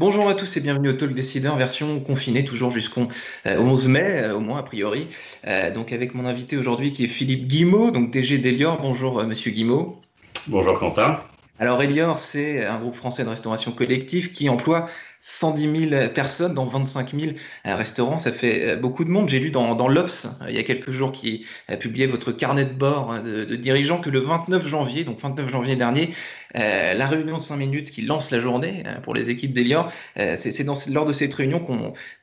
Bonjour à tous et bienvenue au Talk Décideur version confinée, toujours jusqu'au 11 mai, euh, au moins a priori. Euh, donc avec mon invité aujourd'hui qui est Philippe Guimau, donc DG d'Elior. Bonjour euh, Monsieur Guimau. Bonjour Quentin. Alors Elior, c'est un groupe français de restauration collective qui emploie 110 000 personnes dans 25 000 restaurants. Ça fait beaucoup de monde. J'ai lu dans, l'Obs, il y a quelques jours, qui a publié votre carnet de bord hein, de, dirigeants, que le 29 janvier, donc 29 janvier dernier, la réunion de 5 minutes qui lance la journée hein, pour les équipes d'Elior, c'est lors de cette réunion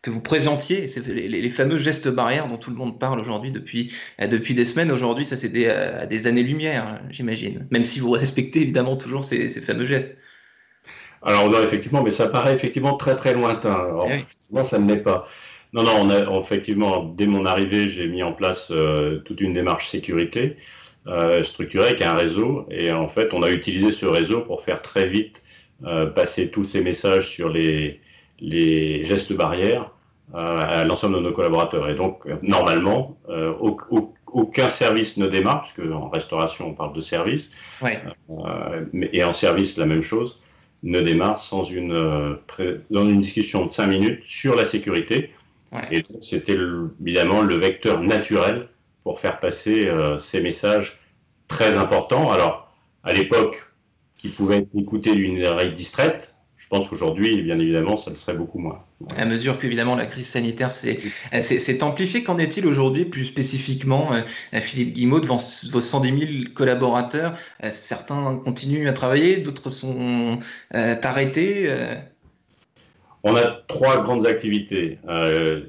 que vous présentiez les, fameux gestes barrières dont tout le monde parle aujourd'hui depuis, depuis des semaines. Aujourd'hui, ça c'est des, des années-lumière, hein, j'imagine, même si vous respectez évidemment toujours ces, fameux gestes. Alors, non, effectivement, mais ça paraît effectivement très très lointain. Alors, ça ne l'est pas. Non, non, on a, effectivement, dès mon arrivée, j'ai mis en place euh, toute une démarche sécurité euh, structurée avec un réseau. Et en fait, on a utilisé ce réseau pour faire très vite euh, passer tous ces messages sur les, les gestes barrières à l'ensemble de nos collaborateurs. Et donc, normalement, au, au, aucun service ne démarre, puisque en restauration on parle de service, euh, et en service la même chose, ne démarre sans une, euh, dans une discussion de 5 minutes sur la sécurité. Et c'était évidemment le vecteur naturel pour faire passer euh, ces messages très importants. Alors, à l'époque, qui pouvaient être écoutés d'une oreille distraite, je pense qu'aujourd'hui, bien évidemment, ça le serait beaucoup moins. À mesure qu'évidemment la crise sanitaire s'est amplifiée, qu'en est-il aujourd'hui plus spécifiquement, euh, Philippe Guimau, devant vos 110 000 collaborateurs euh, Certains continuent à travailler, d'autres sont euh, arrêtés On a trois grandes activités,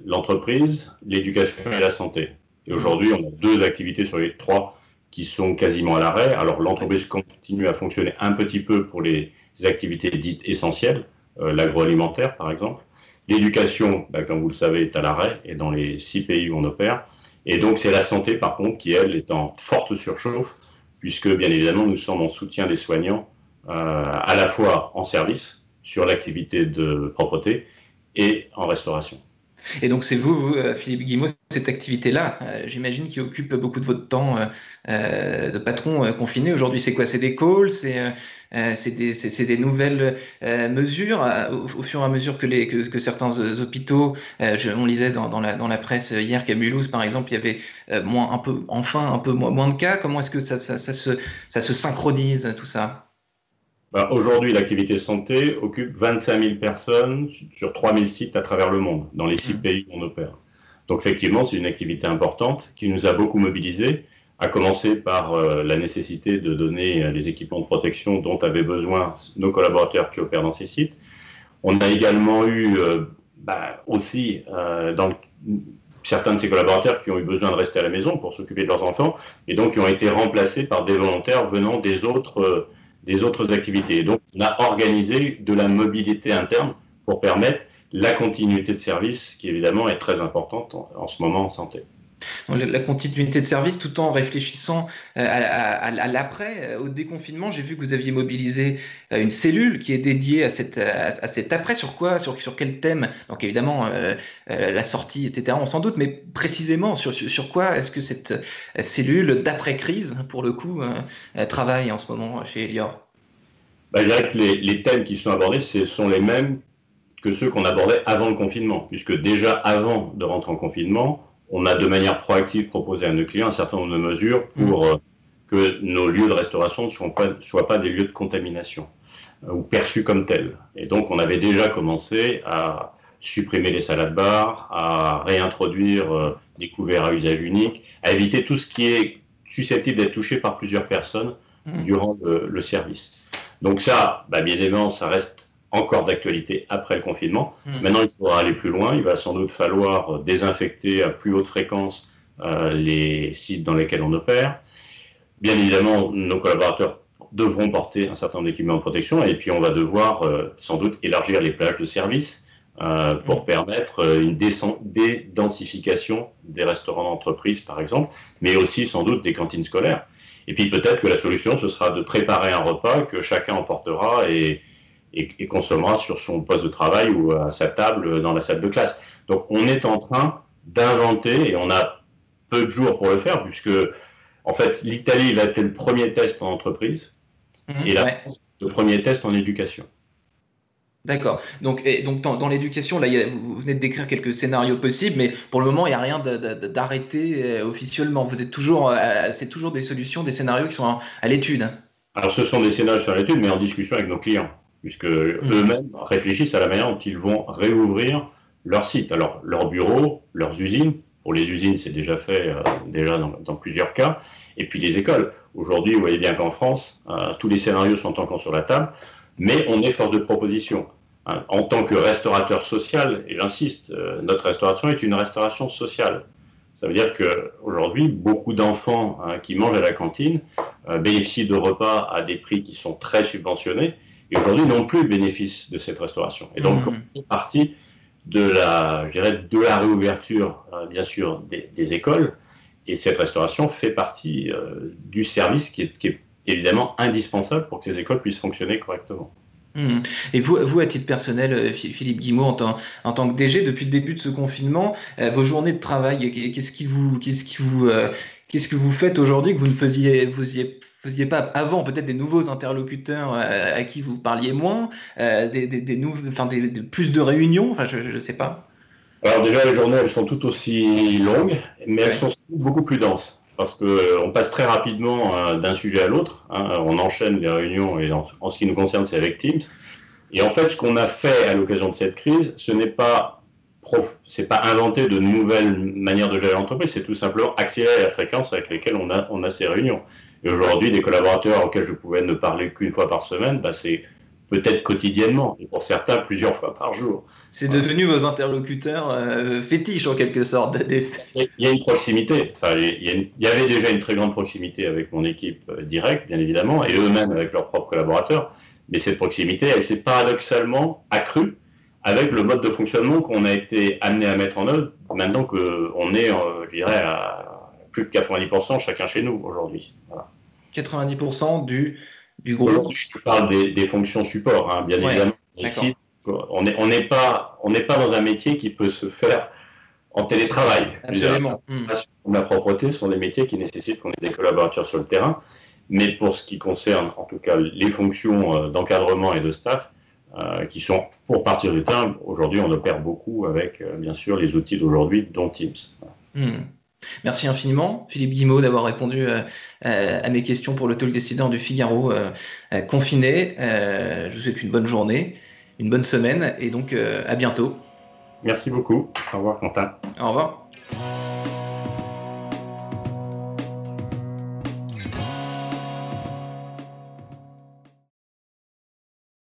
l'entreprise, l'éducation et la santé. Et aujourd'hui, on a deux activités sur les trois qui sont quasiment à l'arrêt. Alors l'entreprise continue à fonctionner un petit peu pour les activités dites essentielles, euh, l'agroalimentaire par exemple. L'éducation, bah, comme vous le savez, est à l'arrêt et dans les six pays où on opère. Et donc c'est la santé par contre qui, elle, est en forte surchauffe, puisque bien évidemment nous sommes en soutien des soignants euh, à la fois en service sur l'activité de propreté et en restauration. Et donc c'est vous, euh, Philippe Guimau, cette activité-là, euh, j'imagine, qui occupe beaucoup de votre temps euh, de patron confiné. Aujourd'hui, c'est quoi? C'est des calls C'est des, des, nouvelles mesures au, fur et à mesure que, les, que, certains hôpitaux, je, on lisait dans, dans, la, dans, la, presse hier qu'à Mulhouse, par exemple, il y avait moins, un peu, enfin un peu moins, moins de cas. Comment est-ce que ça, ça, ça, se, ça se synchronise, tout ça? Bah, aujourd'hui, l'activité santé occupe 25 000 personnes sur 3 000 sites à travers le monde, dans les six mmh. pays où on opère. Donc effectivement, c'est une activité importante qui nous a beaucoup mobilisés, à commencer par euh, la nécessité de donner euh, les équipements de protection dont avaient besoin nos collaborateurs qui opèrent dans ces sites. On a également eu euh, bah, aussi dans certains de ces collaborateurs qui ont eu besoin de rester à la maison pour s'occuper de leurs enfants et donc qui ont été remplacés par des volontaires venant des autres des autres activités. donc, on a organisé de la mobilité interne pour permettre la continuité de service, qui évidemment est très importante en, ce moment en santé. la continuité de service tout en réfléchissant euh, à, l'après, euh, au déconfinement. J'ai vu que vous aviez mobilisé euh, une cellule qui est dédiée à, cette, à, cet après. Sur quoi sur, sur quel thème? Donc évidemment, la sortie, etc., on s'en doute, mais précisément sur, sur, quoi est-ce que cette cellule d'après-crise, pour le coup, travaille en ce moment chez Elior? Bah, Je dirais que les, les, thèmes qui sont abordés, ce sont les mêmes que ceux qu'on abordait avant le confinement, puisque déjà avant de rentrer en confinement, on a de manière proactive proposé à nos clients un certain nombre de mesures pour mmh. euh, que nos lieux de restauration ne soient pas, soient pas des lieux de contamination euh, ou perçus comme tels. Et donc on avait déjà commencé à supprimer les salades bars, à réintroduire euh, des couverts à usage unique, à éviter tout ce qui est susceptible d'être touché par plusieurs personnes mmh. durant le, service. Donc ça, bah, bien évidemment, ça reste encore d'actualité après le confinement. Hmm. Maintenant, il faudra aller plus loin. Il va sans doute falloir désinfecter à plus haute fréquence euh, les sites dans lesquels on opère. Bien évidemment, nos collaborateurs devront porter un certain nombre d'équipements de protection et puis on va devoir euh, sans doute élargir les plages de service euh, pour hmm. permettre une dédensification des restaurants d'entreprise, par exemple, mais aussi sans doute des cantines scolaires. Et puis peut-être que la solution, ce sera de préparer un repas que chacun emportera et, et, consommera sur son poste de travail ou à sa table dans la salle de classe. Donc on est en train d'inventer, et on a peu de jours pour le faire, puisque en fait l'Italie va être le premier test en entreprise, mhm, et la France le premier test en éducation. D'accord. Donc, et donc dans, l'éducation, là, vous venez de décrire quelques scénarios possibles, mais pour le moment, il n'y a rien d'arrêté euh, officiellement. Vous êtes toujours, euh, c'est toujours des solutions, des scénarios qui sont à, l'étude. Hein. Alors, ce sont des scénarios sur l'étude, mais en discussion avec nos clients, puisque mmh. eux-mêmes réfléchissent à la manière dont ils vont réouvrir leur site. Alors, leurs bureaux, leurs usines. Pour les usines, c'est déjà fait euh, déjà dans, plusieurs cas. Et puis les écoles. Aujourd'hui, vous voyez bien qu'en France, tous les scénarios sont encore sur la table mais on est force de proposition. Hein, en tant que restaurateur social, et j'insiste, euh, notre restauration est une restauration sociale. Ça veut dire qu'aujourd'hui, beaucoup d'enfants hein, qui mangent à la cantine euh, bénéficient de repas à des prix qui sont très subventionnés et aujourd'hui n'ont plus le bénéfice de cette restauration. Et donc, mmh. on fait partie de la, je dirais, de la réouverture, euh, bien sûr, des, écoles. Et cette restauration fait partie du service qui est, qui est évidemment indispensable pour que ces écoles puissent fonctionner correctement. Hmm. Et vous, vous, à titre personnel, euh, Philippe Guimau, en tant, en tant que DG, depuis le début de ce confinement, euh, vos journées de travail, qu'est-ce qui vous, qu'est-ce qui vous, euh, qu'est-ce que vous faites aujourd'hui que vous ne faisiez, vous faisiez pas avant Peut-être des nouveaux interlocuteurs à qui vous parliez moins, des, des, des, enfin, des, plus de réunions, enfin, je ne sais pas. Alors déjà, les journées, elles sont toutes aussi longues, mais elles sont beaucoup plus denses parce qu'on euh, passe très rapidement euh, d'un sujet à l'autre. Hein. on enchaîne les réunions et en, ce qui nous concerne, c'est avec Teams. Et en fait, ce qu'on a fait à l'occasion de cette crise, ce n'est pas c'est pas inventer de nouvelles manières de gérer l'entreprise, c'est tout simplement accélérer la fréquence avec laquelle on a, on a ces réunions. Et aujourd'hui, des collaborateurs auxquels je pouvais ne parler qu'une fois par semaine, bah c'est peut-être quotidiennement, et pour certains plusieurs fois par jour. C'est devenu vos interlocuteurs euh, fétiches en quelque sorte. Il y a une proximité. il, y avait déjà une très grande proximité avec mon équipe euh, directe, bien évidemment, et eux-mêmes avec leurs propres collaborateurs. Mais cette proximité, elle s'est paradoxalement accrue avec le mode de fonctionnement qu'on a été amené à mettre en œuvre maintenant qu'on est, euh, je dirais, à plus de 90% chacun chez nous aujourd'hui. 90% du, du groupe Je parle des, fonctions support, hein, bien évidemment. Ici, on n'est pas, pas dans un métier qui peut se faire en télétravail. Absolument. La propreté sont des métiers qui nécessitent qu'on ait des collaborateurs sur le terrain. Mais pour ce qui concerne, en tout cas, les fonctions euh, d'encadrement et de staff, euh, qui sont pour partir du terrain, aujourd'hui, on opère beaucoup avec, euh, bien sûr, les outils d'aujourd'hui, dont Teams. Hmm. Merci infiniment, Philippe Guimau, d'avoir répondu à mes questions pour le talk décideur du Figaro confiné. je vous souhaite une bonne journée une bonne semaine et donc euh, à bientôt. Merci beaucoup. Au revoir Quentin. Au revoir.